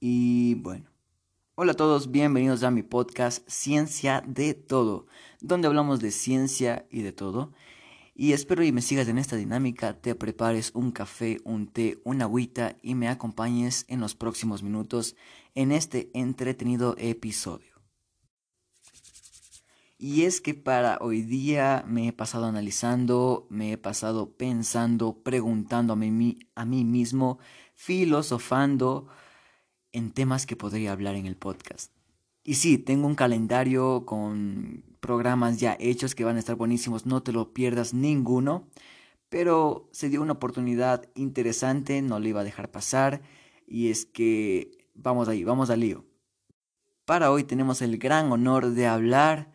Y bueno, hola a todos, bienvenidos a mi podcast Ciencia de Todo, donde hablamos de ciencia y de todo. Y espero y me sigas en esta dinámica, te prepares un café, un té, una agüita y me acompañes en los próximos minutos en este entretenido episodio. Y es que para hoy día me he pasado analizando, me he pasado pensando, preguntando a mí, a mí mismo, filosofando en temas que podría hablar en el podcast. Y sí, tengo un calendario con programas ya hechos que van a estar buenísimos, no te lo pierdas ninguno. Pero se dio una oportunidad interesante, no le iba a dejar pasar. Y es que vamos ahí, vamos al lío. Para hoy tenemos el gran honor de hablar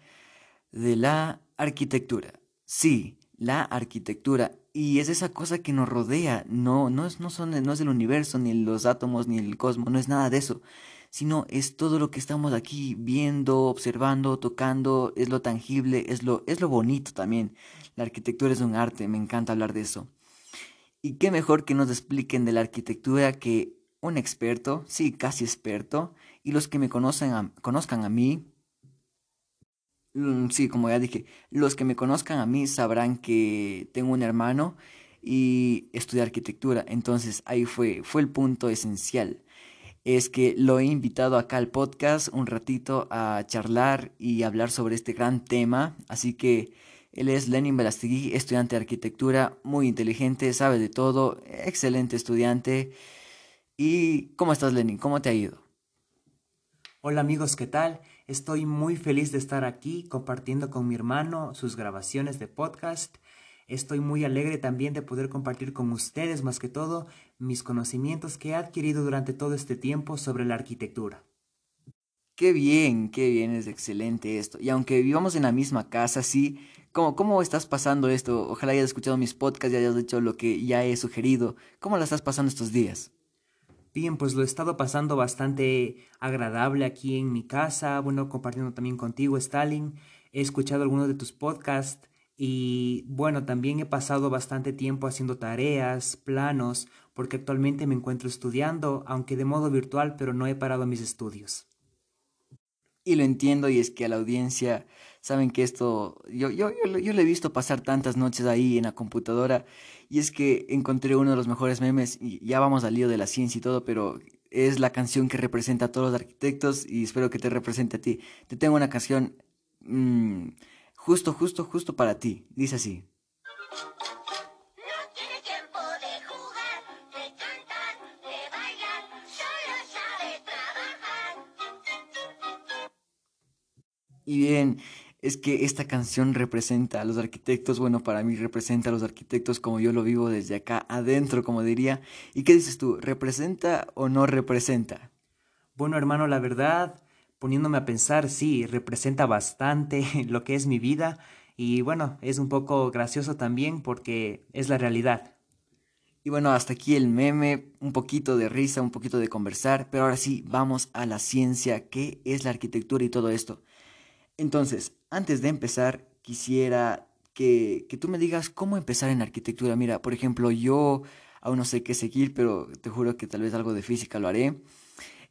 de la arquitectura. Sí, la arquitectura. Y es esa cosa que nos rodea. No, no, es, no, son, no es el universo, ni los átomos, ni el cosmos, no es nada de eso sino es todo lo que estamos aquí viendo, observando, tocando, es lo tangible, es lo, es lo bonito también. La arquitectura es un arte, me encanta hablar de eso. Y qué mejor que nos expliquen de la arquitectura que un experto, sí, casi experto, y los que me conocen conozcan a mí, sí, como ya dije, los que me conozcan a mí sabrán que tengo un hermano y estudié arquitectura, entonces ahí fue, fue el punto esencial es que lo he invitado acá al podcast un ratito a charlar y hablar sobre este gran tema. Así que él es Lenin Belastegui, estudiante de arquitectura, muy inteligente, sabe de todo, excelente estudiante. ¿Y cómo estás, Lenin? ¿Cómo te ha ido? Hola amigos, ¿qué tal? Estoy muy feliz de estar aquí compartiendo con mi hermano sus grabaciones de podcast Estoy muy alegre también de poder compartir con ustedes, más que todo, mis conocimientos que he adquirido durante todo este tiempo sobre la arquitectura. Qué bien, qué bien, es excelente esto. Y aunque vivamos en la misma casa, sí, ¿cómo, cómo estás pasando esto? Ojalá hayas escuchado mis podcasts y hayas hecho lo que ya he sugerido. ¿Cómo la estás pasando estos días? Bien, pues lo he estado pasando bastante agradable aquí en mi casa, bueno, compartiendo también contigo, Stalin. He escuchado algunos de tus podcasts y bueno, también he pasado bastante tiempo haciendo tareas, planos, porque actualmente me encuentro estudiando, aunque de modo virtual, pero no he parado mis estudios. Y lo entiendo, y es que a la audiencia saben que esto, yo, yo, yo, yo le he visto pasar tantas noches ahí en la computadora, y es que encontré uno de los mejores memes, y ya vamos al lío de la ciencia y todo, pero es la canción que representa a todos los arquitectos, y espero que te represente a ti. Te tengo una canción... Mmm, Justo, justo, justo para ti. Dice así. Y bien, es que esta canción representa a los arquitectos, bueno, para mí representa a los arquitectos como yo lo vivo desde acá adentro, como diría. ¿Y qué dices tú? ¿Representa o no representa? Bueno, hermano, la verdad, poniéndome a pensar, sí, representa bastante lo que es mi vida y bueno, es un poco gracioso también porque es la realidad. Y bueno, hasta aquí el meme, un poquito de risa, un poquito de conversar, pero ahora sí, vamos a la ciencia, qué es la arquitectura y todo esto. Entonces, antes de empezar, quisiera que, que tú me digas cómo empezar en arquitectura. Mira, por ejemplo, yo aún no sé qué seguir, pero te juro que tal vez algo de física lo haré.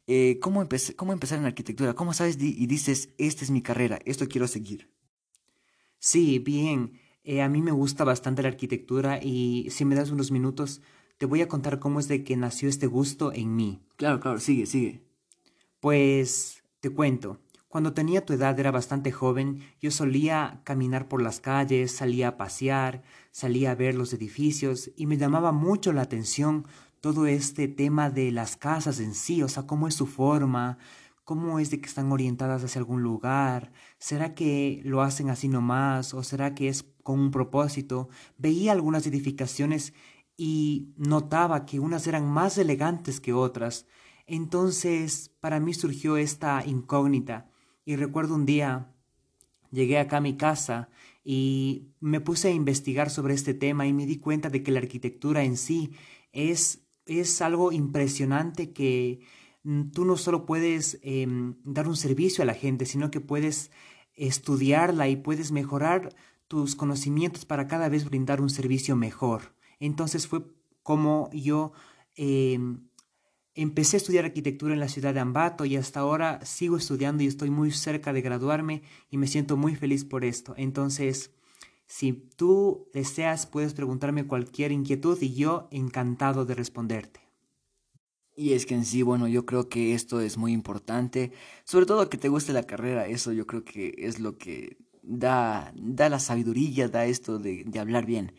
Eh, ¿cómo, ¿cómo empezar en arquitectura? ¿Cómo sabes y dices, esta es mi carrera, esto quiero seguir? Sí, bien. Eh, a mí me gusta bastante la arquitectura y si me das unos minutos, te voy a contar cómo es de que nació este gusto en mí. Claro, claro, sigue, sigue. Pues te cuento. Cuando tenía tu edad era bastante joven, yo solía caminar por las calles, salía a pasear, salía a ver los edificios y me llamaba mucho la atención todo este tema de las casas en sí, o sea, cómo es su forma, cómo es de que están orientadas hacia algún lugar, será que lo hacen así nomás o será que es con un propósito. Veía algunas edificaciones y notaba que unas eran más elegantes que otras. Entonces, para mí surgió esta incógnita y recuerdo un día llegué acá a mi casa y me puse a investigar sobre este tema y me di cuenta de que la arquitectura en sí es es algo impresionante que tú no solo puedes em, dar un servicio a la gente, sino que puedes estudiarla y puedes mejorar tus conocimientos para cada vez brindar un servicio mejor. Entonces fue como yo em, empecé a estudiar arquitectura en la ciudad de Ambato y hasta ahora sigo estudiando y estoy muy cerca de graduarme y me siento muy feliz por esto. Entonces, si tú deseas, puedes preguntarme cualquier inquietud y yo encantado de responderte. Y es que en sí, bueno, yo creo que esto es muy importante, sobre todo que te guste la carrera, eso yo creo que es lo que da, da la sabiduría, da esto de, de hablar bien.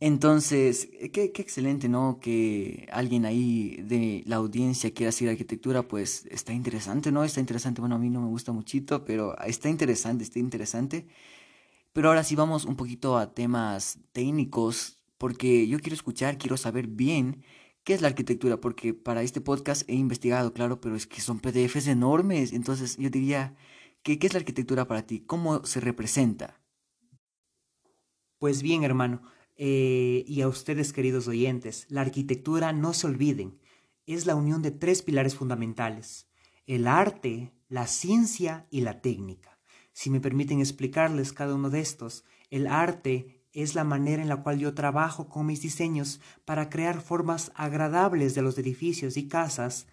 Entonces, qué, qué, excelente, ¿no? Que alguien ahí de la audiencia quiera hacer arquitectura, pues está interesante, ¿no? Está interesante, bueno, a mí no me gusta muchito, pero está interesante, está interesante. Pero ahora sí vamos un poquito a temas técnicos, porque yo quiero escuchar, quiero saber bien ¿Qué es la arquitectura? Porque para este podcast he investigado, claro, pero es que son PDFs enormes. Entonces yo diría, ¿qué, qué es la arquitectura para ti? ¿Cómo se representa? Pues bien, hermano, eh, y a ustedes queridos oyentes, la arquitectura, no se olviden, es la unión de tres pilares fundamentales, el arte, la ciencia y la técnica. Si me permiten explicarles cada uno de estos, el arte es la manera en la cual yo trabajo con mis diseños para crear formas agradables de los edificios y casas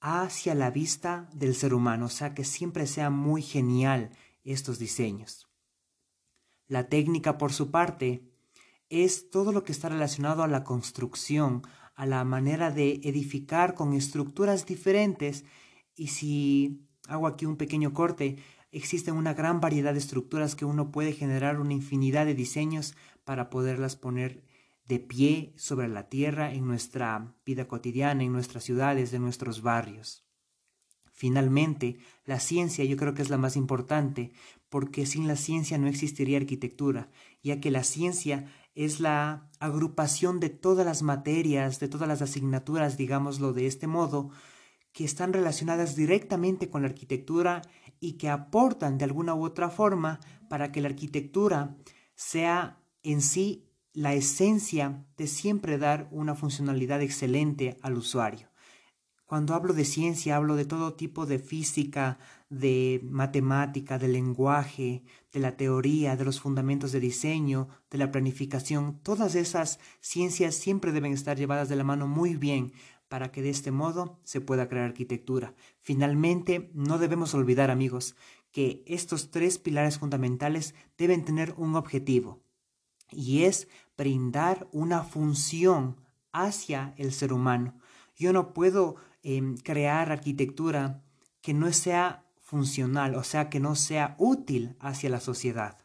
hacia la vista del ser humano, o sea que siempre sea muy genial estos diseños. La técnica, por su parte, es todo lo que está relacionado a la construcción, a la manera de edificar con estructuras diferentes y si hago aquí un pequeño corte, existen una gran variedad de estructuras que uno puede generar una infinidad de diseños para poderlas poner de pie sobre la tierra en nuestra vida cotidiana, en nuestras ciudades, en nuestros barrios. Finalmente, la ciencia yo creo que es la más importante, porque sin la ciencia no existiría arquitectura, ya que la ciencia es la agrupación de todas las materias, de todas las asignaturas, digámoslo de este modo, que están relacionadas directamente con la arquitectura y que aportan de alguna u otra forma para que la arquitectura sea en sí la esencia de siempre dar una funcionalidad excelente al usuario. Cuando hablo de ciencia, hablo de todo tipo de física, de matemática, de lenguaje, de la teoría, de los fundamentos de diseño, de la planificación. Todas esas ciencias siempre deben estar llevadas de la mano muy bien para que de este modo se pueda crear arquitectura. Finalmente, no debemos olvidar, amigos, que estos tres pilares fundamentales deben tener un objetivo, y es brindar una función hacia el ser humano. Yo no puedo em, crear arquitectura que no sea funcional, o sea, que no sea útil hacia la sociedad.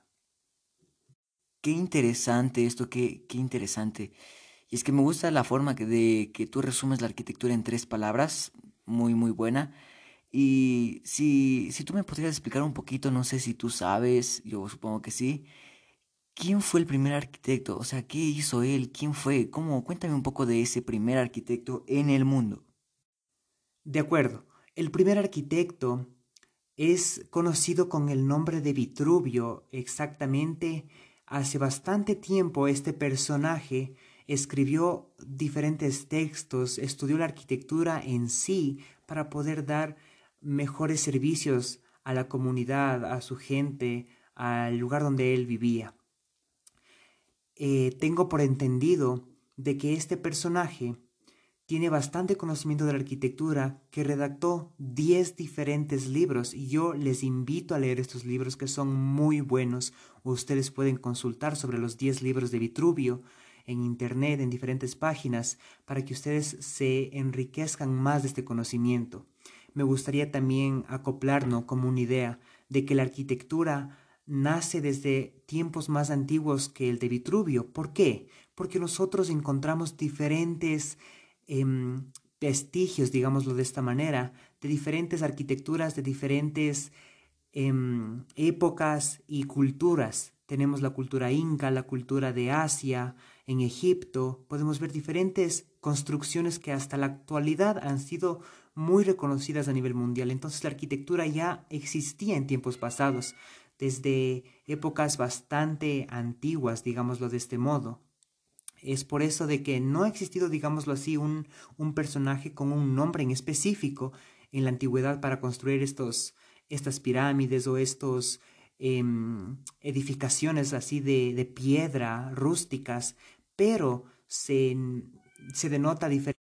Qué interesante esto, qué, qué interesante. Y es que me gusta la forma que de que tú resumes la arquitectura en tres palabras, muy, muy buena. Y si, si tú me podrías explicar un poquito, no sé si tú sabes, yo supongo que sí, ¿quién fue el primer arquitecto? O sea, ¿qué hizo él? ¿Quién fue? ¿Cómo? Cuéntame un poco de ese primer arquitecto en el mundo. De acuerdo, el primer arquitecto es conocido con el nombre de Vitruvio. Exactamente, hace bastante tiempo este personaje escribió diferentes textos, estudió la arquitectura en sí para poder dar mejores servicios a la comunidad, a su gente, al lugar donde él vivía. Eh, tengo por entendido de que este personaje tiene bastante conocimiento de la arquitectura, que redactó 10 diferentes libros y yo les invito a leer estos libros que son muy buenos. Ustedes pueden consultar sobre los 10 libros de Vitruvio en Internet, en diferentes páginas, para que ustedes se enriquezcan más de este conocimiento. Me gustaría también acoplarnos como una idea de que la arquitectura nace desde tiempos más antiguos que el de Vitruvio. ¿Por qué? Porque nosotros encontramos diferentes em, vestigios, digámoslo de esta manera, de diferentes arquitecturas, de diferentes em, épocas y culturas. Tenemos la cultura inca, la cultura de Asia, en Egipto podemos ver diferentes construcciones que hasta la actualidad han sido muy reconocidas a nivel mundial. Entonces la arquitectura ya existía en tiempos pasados, desde épocas bastante antiguas, digámoslo de este modo. Es por eso de que no ha existido, digámoslo así, un, un personaje con un nombre en específico en la antigüedad para construir estos, estas pirámides o estos em, edificaciones así de, de, piedra, rústicas, pero se, se denota diferentes.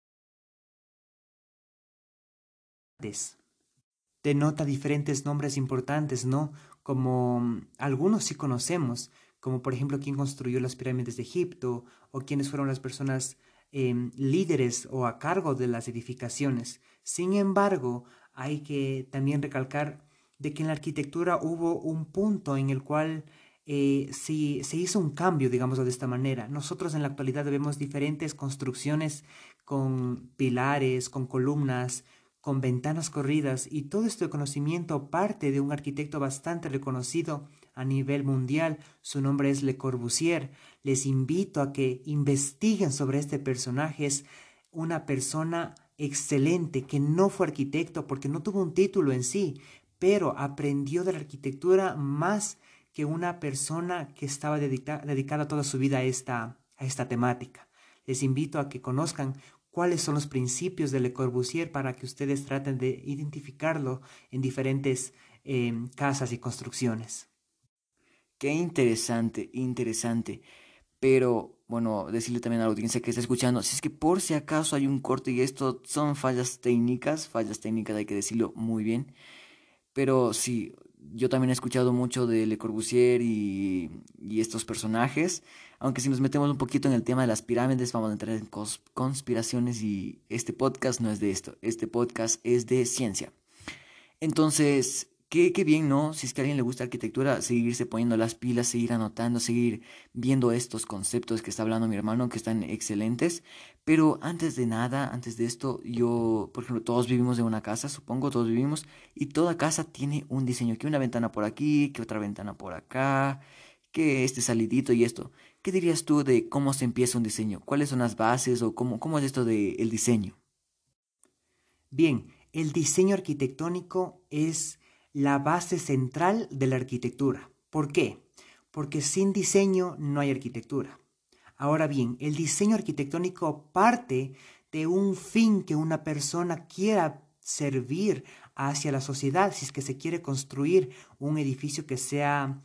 Denota diferentes nombres importantes, ¿no? Como algunos sí conocemos, como por ejemplo quién construyó las pirámides de Egipto o quiénes fueron las personas em, líderes o a cargo de las edificaciones. Sin embargo, hay que también recalcar de que en la arquitectura hubo un punto en el cual eh, se hizo un cambio, digámoslo de esta manera. Nosotros en la actualidad vemos diferentes construcciones con pilares, con columnas, con ventanas corridas y todo este conocimiento parte de un arquitecto bastante reconocido a nivel mundial. Su nombre es Le Corbusier. Les invito a que investiguen sobre este personaje. Es una persona excelente que no fue arquitecto porque no tuvo un título en sí, pero aprendió de la arquitectura más que una persona que estaba dedicada toda su vida a esta, a esta temática. Les invito a que conozcan cuáles son los principios de Le Corbusier para que ustedes traten de identificarlo en diferentes em, casas y construcciones. Qué interesante, interesante. Pero, bueno, decirle también a la audiencia que está escuchando, si es que por si acaso hay un corte y esto son fallas técnicas, fallas técnicas hay que decirlo muy bien. Pero sí, yo también he escuchado mucho de Le Corbusier y, estos personajes, aunque si nos metemos un poquito en el tema de las pirámides vamos a entrar en conspiraciones y este podcast no es de esto, este podcast es de ciencia. Entonces, Qué, qué, bien, ¿no? Si es que a alguien le gusta arquitectura, seguirse poniendo las pilas, seguir anotando, seguir viendo estos conceptos que está hablando mi hermano, que están excelentes. Pero antes de nada, antes de esto, yo, por ejemplo, todos vivimos en una casa, supongo, todos vivimos, y toda casa tiene un diseño, que una ventana por aquí, que otra ventana por acá, que este salidito y esto. ¿Qué dirías tú de cómo se empieza un diseño? ¿Cuáles son las bases o cómo, cómo es esto del el diseño? Bien, el diseño arquitectónico es la base central de la arquitectura. ¿Por qué? Porque sin diseño no hay arquitectura. Ahora bien, el diseño arquitectónico parte de un fin que una persona quiera servir hacia la sociedad, si es que se quiere construir un edificio que sea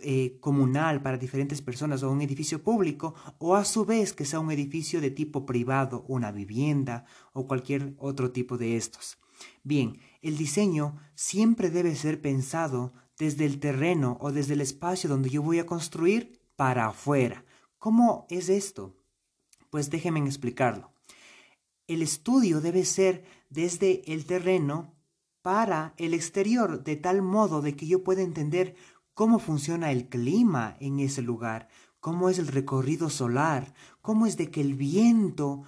eh, comunal para diferentes personas o un edificio público, o a su vez que sea un edificio de tipo privado, una vivienda o cualquier otro tipo de estos. Bien, el diseño siempre debe ser pensado desde el terreno o desde el espacio donde yo voy a construir para afuera. ¿Cómo es esto? Pues déjenme explicarlo. El estudio debe ser desde el terreno para el exterior, de tal modo de que yo pueda entender cómo funciona el clima en ese lugar, cómo es el recorrido solar, cómo es de que el viento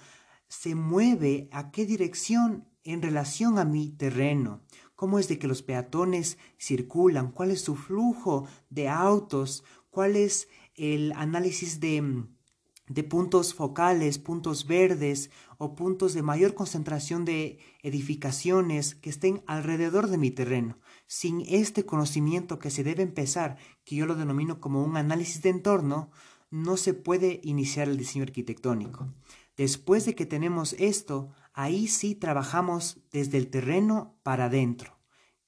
se mueve, a qué dirección en relación a mi terreno, cómo es de que los peatones circulan, cuál es su flujo de autos, cuál es el análisis de, de puntos focales, puntos verdes o puntos de mayor concentración de edificaciones que estén alrededor de mi terreno. Sin este conocimiento que se debe empezar, que yo lo denomino como un análisis de entorno, no se puede iniciar el diseño arquitectónico. Después de que tenemos esto, ahí sí trabajamos desde el terreno para adentro.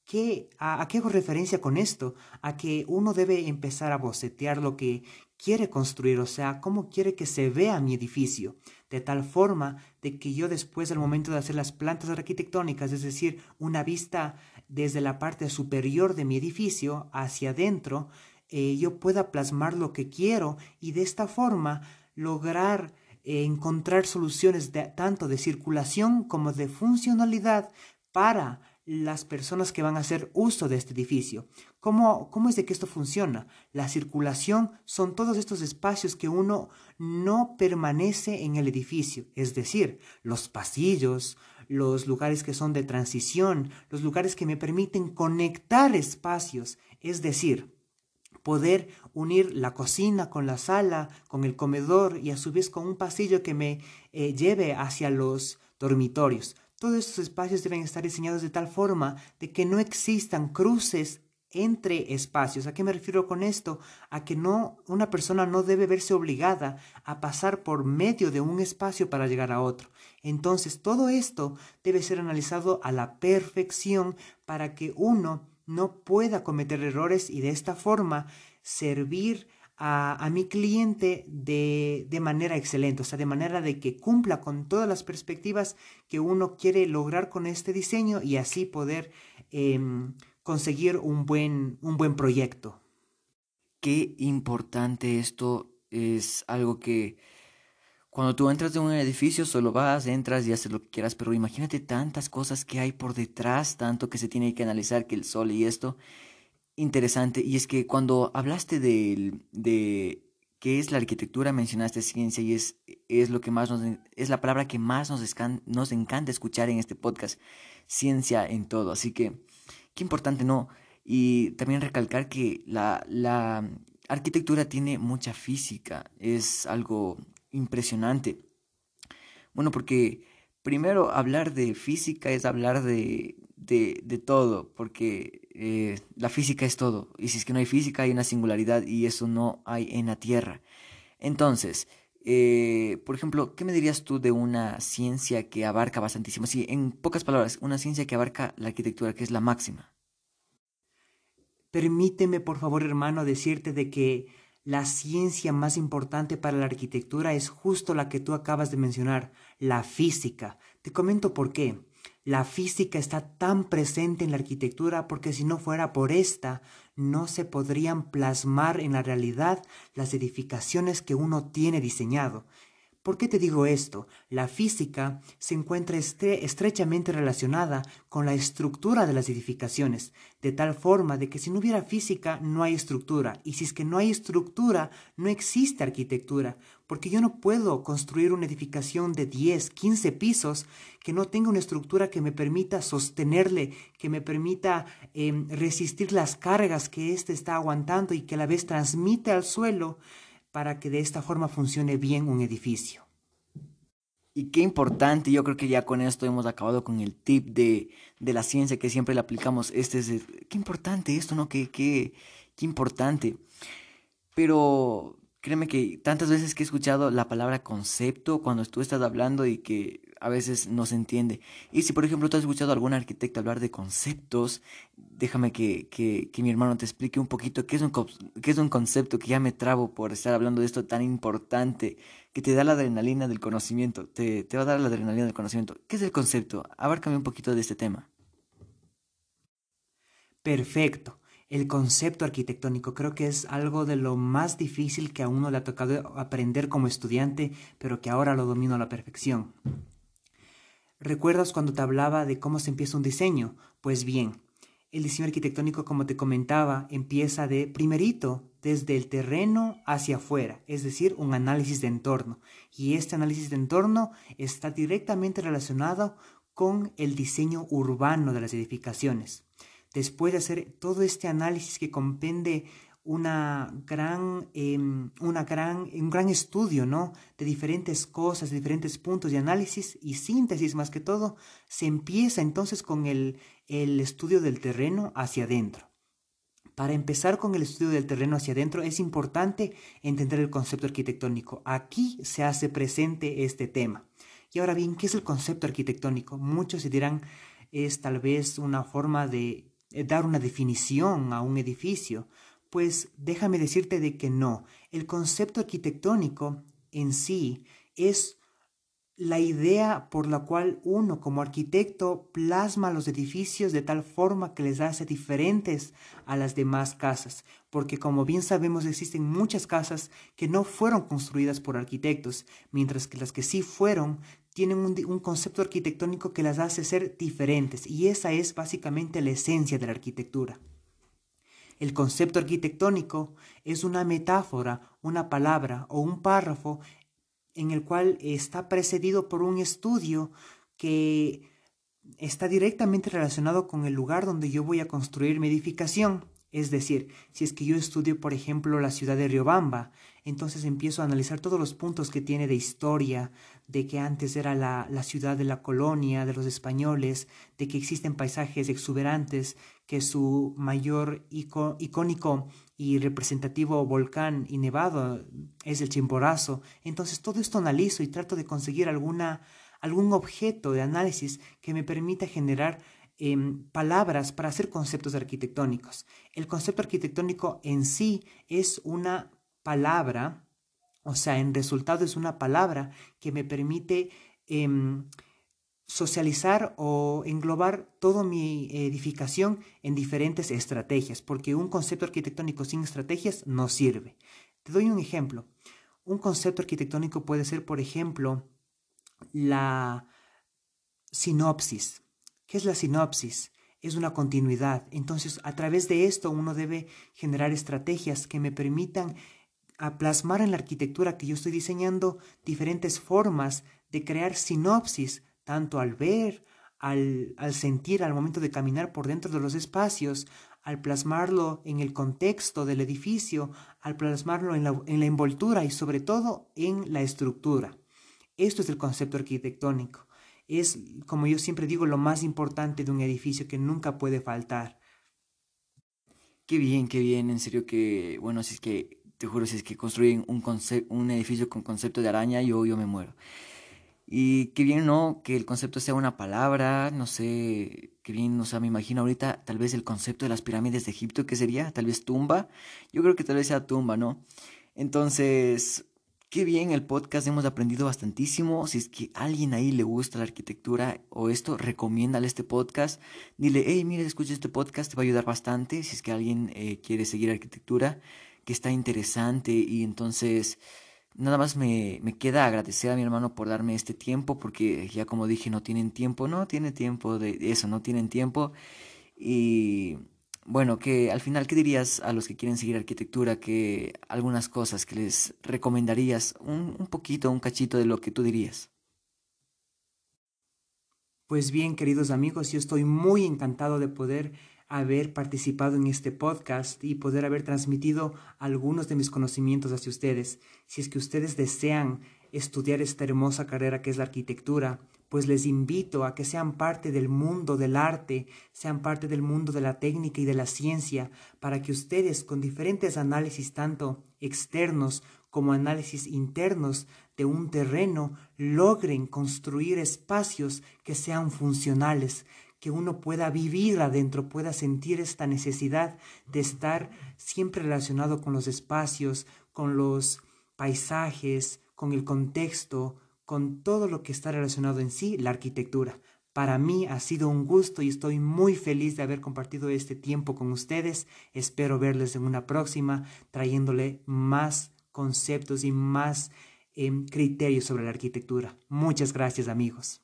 ¿Qué, a, qué hago referencia con esto? A que uno debe empezar a bocetear lo que quiere construir, o sea, cómo quiere que se vea mi edificio, de tal forma de que yo después, al momento de hacer las plantas arquitectónicas, es decir, una vista desde la parte superior de mi edificio hacia adentro, eh, yo pueda plasmar lo que quiero y de esta forma lograr encontrar soluciones tanto de circulación como de funcionalidad para las personas que van a hacer uso de este edificio. ¿Cómo, ¿Cómo es de que esto funciona? La circulación son todos estos espacios que uno no permanece en el edificio, es decir, los pasillos, los lugares que son de transición, los lugares que me permiten conectar espacios, es decir, poder unir la cocina con la sala, con el comedor y a su vez con un pasillo que me eh, lleve hacia los dormitorios. Todos estos espacios deben estar diseñados de tal forma de que no existan cruces entre espacios. ¿A qué me refiero con esto? A que no una persona no debe verse obligada a pasar por medio de un espacio para llegar a otro. Entonces, todo esto debe ser analizado a la perfección para que uno no pueda cometer errores y de esta forma servir a, mi cliente de, de, manera excelente, o sea, de manera de que cumpla con todas las perspectivas que uno quiere lograr con este diseño y así poder em, conseguir un buen, un buen proyecto. Qué importante esto es algo que cuando tú entras en un edificio solo vas, entras y haces lo que quieras, pero imagínate tantas cosas que hay por detrás, tanto que se tiene que analizar que el sol y esto interesante y es que cuando hablaste de, de qué es la arquitectura mencionaste ciencia y es, es lo que más nos, es la palabra que más nos, nos encanta escuchar en este podcast, ciencia en todo. Así que qué importante, ¿no? Y también recalcar que la, la arquitectura tiene mucha física, es algo impresionante. Bueno, porque primero hablar de física es hablar de, de, de todo, porque eh, la física es todo. Y si es que no hay física, hay una singularidad y eso no hay en la Tierra. Entonces, eh, por ejemplo, ¿qué me dirías tú de una ciencia que abarca bastantísimo? Sí, en pocas palabras, una ciencia que abarca la arquitectura, que es la máxima. Permíteme, por favor, hermano, decirte de que la ciencia más importante para la arquitectura es justo la que tú acabas de mencionar, la física. Te comento por qué. La física está tan presente en la arquitectura porque si no fuera por esta, no se podrían plasmar en la realidad las edificaciones que uno tiene diseñado. ¿Por qué te digo esto? La física se encuentra estrechamente relacionada con la estructura de las edificaciones, de tal forma de que si no hubiera física no hay estructura, y si es que no hay estructura no existe arquitectura, porque yo no puedo construir una edificación de 10, 15 pisos que no tenga una estructura que me permita sostenerle, que me permita em, resistir las cargas que éste está aguantando y que a la vez transmite al suelo para que de esta forma funcione bien un edificio. Y qué importante, yo creo que ya con esto hemos acabado con el tip de, de la ciencia que siempre le aplicamos. Este es, qué importante esto, ¿no? Qué, qué, qué importante. Pero créeme que tantas veces que he escuchado la palabra concepto cuando tú estás hablando y que a veces no se entiende. Y si por ejemplo tú has escuchado a algún arquitecto hablar de conceptos, déjame que, que, que mi hermano te explique un poquito qué es un, qué es un concepto, que ya me trabo por estar hablando de esto tan importante, que te da la adrenalina del conocimiento, te, te va a dar la adrenalina del conocimiento. ¿Qué es el concepto? Abárcame un poquito de este tema. Perfecto. El concepto arquitectónico creo que es algo de lo más difícil que a uno le ha tocado aprender como estudiante, pero que ahora lo domino a la perfección. ¿Recuerdas cuando te hablaba de cómo se empieza un diseño? Pues bien, el diseño arquitectónico, como te comentaba, empieza de primerito, desde el terreno hacia afuera, es decir, un análisis de entorno. Y este análisis de entorno está directamente relacionado con el diseño urbano de las edificaciones. Después de hacer todo este análisis que compende una gran, em, una gran, un gran estudio, ¿no? De diferentes cosas, de diferentes puntos de análisis y síntesis más que todo, se empieza entonces con el, el estudio del terreno hacia adentro. Para empezar con el estudio del terreno hacia adentro es importante entender el concepto arquitectónico. Aquí se hace presente este tema. Y ahora bien, ¿qué es el concepto arquitectónico? Muchos se dirán es tal vez una forma de dar una definición a un edificio, pues déjame decirte de que no. El concepto arquitectónico en sí es la idea por la cual uno como arquitecto plasma los edificios de tal forma que les hace diferentes a las demás casas, porque como bien sabemos existen muchas casas que no fueron construidas por arquitectos, mientras que las que sí fueron tienen un, un, concepto arquitectónico que las hace ser diferentes, y esa es básicamente la esencia de la arquitectura. El concepto arquitectónico es una metáfora, una palabra o un párrafo en el cual está precedido por un estudio que está directamente relacionado con el lugar donde yo voy a construir mi edificación. Es decir, si es que yo estudio, por ejemplo, la ciudad de Riobamba, entonces empiezo a analizar todos los puntos que tiene de historia, de que antes era la, la ciudad de la colonia de los españoles, de que existen paisajes exuberantes, que su mayor icónico y representativo volcán y nevado es el Chimborazo. Entonces todo esto analizo y trato de conseguir alguna, algún objeto de análisis que me permita generar em, palabras para hacer conceptos arquitectónicos. El concepto arquitectónico en sí es una palabra, o sea, en resultado es una palabra que me permite em, socializar o englobar toda mi edificación en diferentes estrategias, porque un concepto arquitectónico sin estrategias no sirve. Te doy un ejemplo. Un concepto arquitectónico puede ser, por ejemplo, la sinopsis. ¿Qué es la sinopsis? Es una continuidad. Entonces, a través de esto uno debe generar estrategias que me permitan plasmar en la arquitectura que yo estoy diseñando diferentes formas de crear sinopsis tanto al ver, al, sentir, al momento de caminar por dentro de los espacios, al plasmarlo en el contexto del edificio, al plasmarlo en la, en la envoltura y sobre todo en la estructura. Esto es el concepto arquitectónico. Es, como yo siempre digo, lo más importante de un edificio que nunca puede faltar. Qué bien, qué bien, en serio que, bueno, si es que, te juro, si es que construyen un, un edificio con concepto de araña, yo, yo me muero. Y qué bien, ¿no? Que el concepto sea una palabra, no sé, qué bien, o sea, me imagino ahorita tal vez el concepto de las pirámides de Egipto, ¿qué sería? Tal vez tumba. Yo creo que tal vez sea tumba, ¿no? Entonces, qué bien el podcast, hemos aprendido bastantísimo. Si es que alguien ahí le gusta la arquitectura o esto, recomiéndale este podcast. Dile, hey, mire, escucha este podcast, te va a ayudar bastante. Si es que alguien eh, quiere seguir arquitectura, que está interesante y entonces Nada más me, me, queda agradecer a mi hermano por darme este tiempo, porque ya como dije, no tienen tiempo, no tiene tiempo de eso, no tienen tiempo. Y bueno, que al final, ¿qué dirías a los que quieren seguir arquitectura? Que algunas cosas que les recomendarías, un, un poquito, un cachito de lo que tú dirías. Pues bien, queridos amigos, yo estoy muy encantado de poder haber participado en este podcast y poder haber transmitido algunos de mis conocimientos hacia ustedes. Si es que ustedes desean estudiar esta hermosa carrera que es la arquitectura, pues les invito a que sean parte del mundo del arte, sean parte del mundo de la técnica y de la ciencia, para que ustedes con diferentes análisis tanto externos como análisis internos de un terreno logren construir espacios que sean funcionales, que uno pueda vivir adentro, pueda sentir esta necesidad de estar siempre relacionado con los espacios, con los paisajes, con el contexto, con todo lo que está relacionado en sí, la arquitectura. Para mí ha sido un gusto y estoy muy feliz de haber compartido este tiempo con ustedes. Espero verles en una próxima trayéndole más conceptos y más em, criterios sobre la arquitectura. Muchas gracias amigos.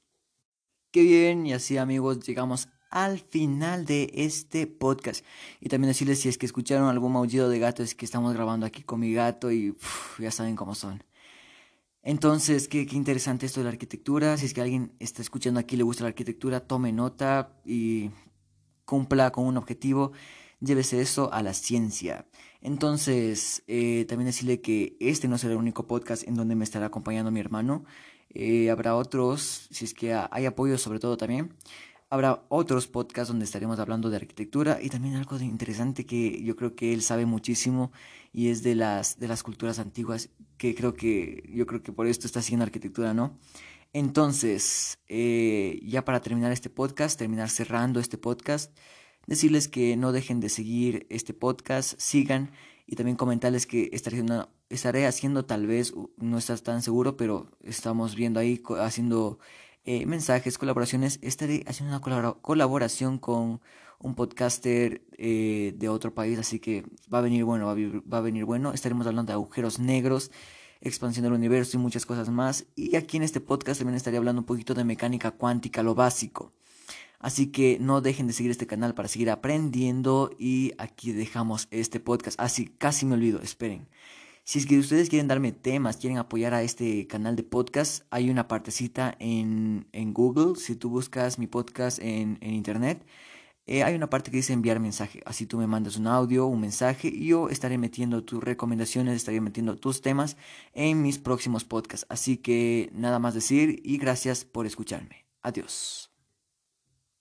Qué bien, y así amigos llegamos al final de este podcast. Y también decirles si es que escucharon algún maullido de gato, es que estamos grabando aquí con mi gato y ya saben cómo son. Entonces, qué, qué, interesante esto de la arquitectura. Si es que alguien está escuchando aquí y le gusta la arquitectura, tome nota y cumpla con un objetivo. Llévese eso a la ciencia. Entonces, eh, también decirle que este no será el único podcast en donde me estará acompañando mi hermano. Eh, habrá otros, si es que hay apoyo sobre todo también. Habrá otros podcasts donde estaremos hablando de arquitectura y también algo de interesante que yo creo que él sabe muchísimo y es de las, de las culturas antiguas, que creo que yo creo que por esto está haciendo arquitectura, ¿no? Entonces, eh, ya para terminar este podcast, terminar cerrando este podcast, decirles que no dejen de seguir este podcast, sigan y también comentarles que estaré haciendo, estaré haciendo tal vez, no estás tan seguro, pero estamos viendo ahí, haciendo eh, mensajes, colaboraciones. Estaré haciendo una colaboración con un podcaster eh, de otro país, así que va a venir bueno, va a, venir bueno. Estaremos hablando de agujeros negros, expansión del universo y muchas cosas más. Y aquí en este podcast también estaré hablando un poquito de mecánica cuántica, lo básico. Así que no dejen de seguir este canal para seguir aprendiendo y aquí dejamos este podcast. Así casi me olvido, esperen. Si es que ustedes quieren darme temas, quieren apoyar a este canal de podcast, hay una partecita en, en Google. Si tú buscas mi podcast en, en internet, eh, hay una parte que dice enviar mensaje. Así tú me mandas un audio, un mensaje y yo estaré metiendo tus recomendaciones, estaré metiendo tus temas en mis próximos podcasts. Así que nada más decir y gracias por escucharme. Adiós.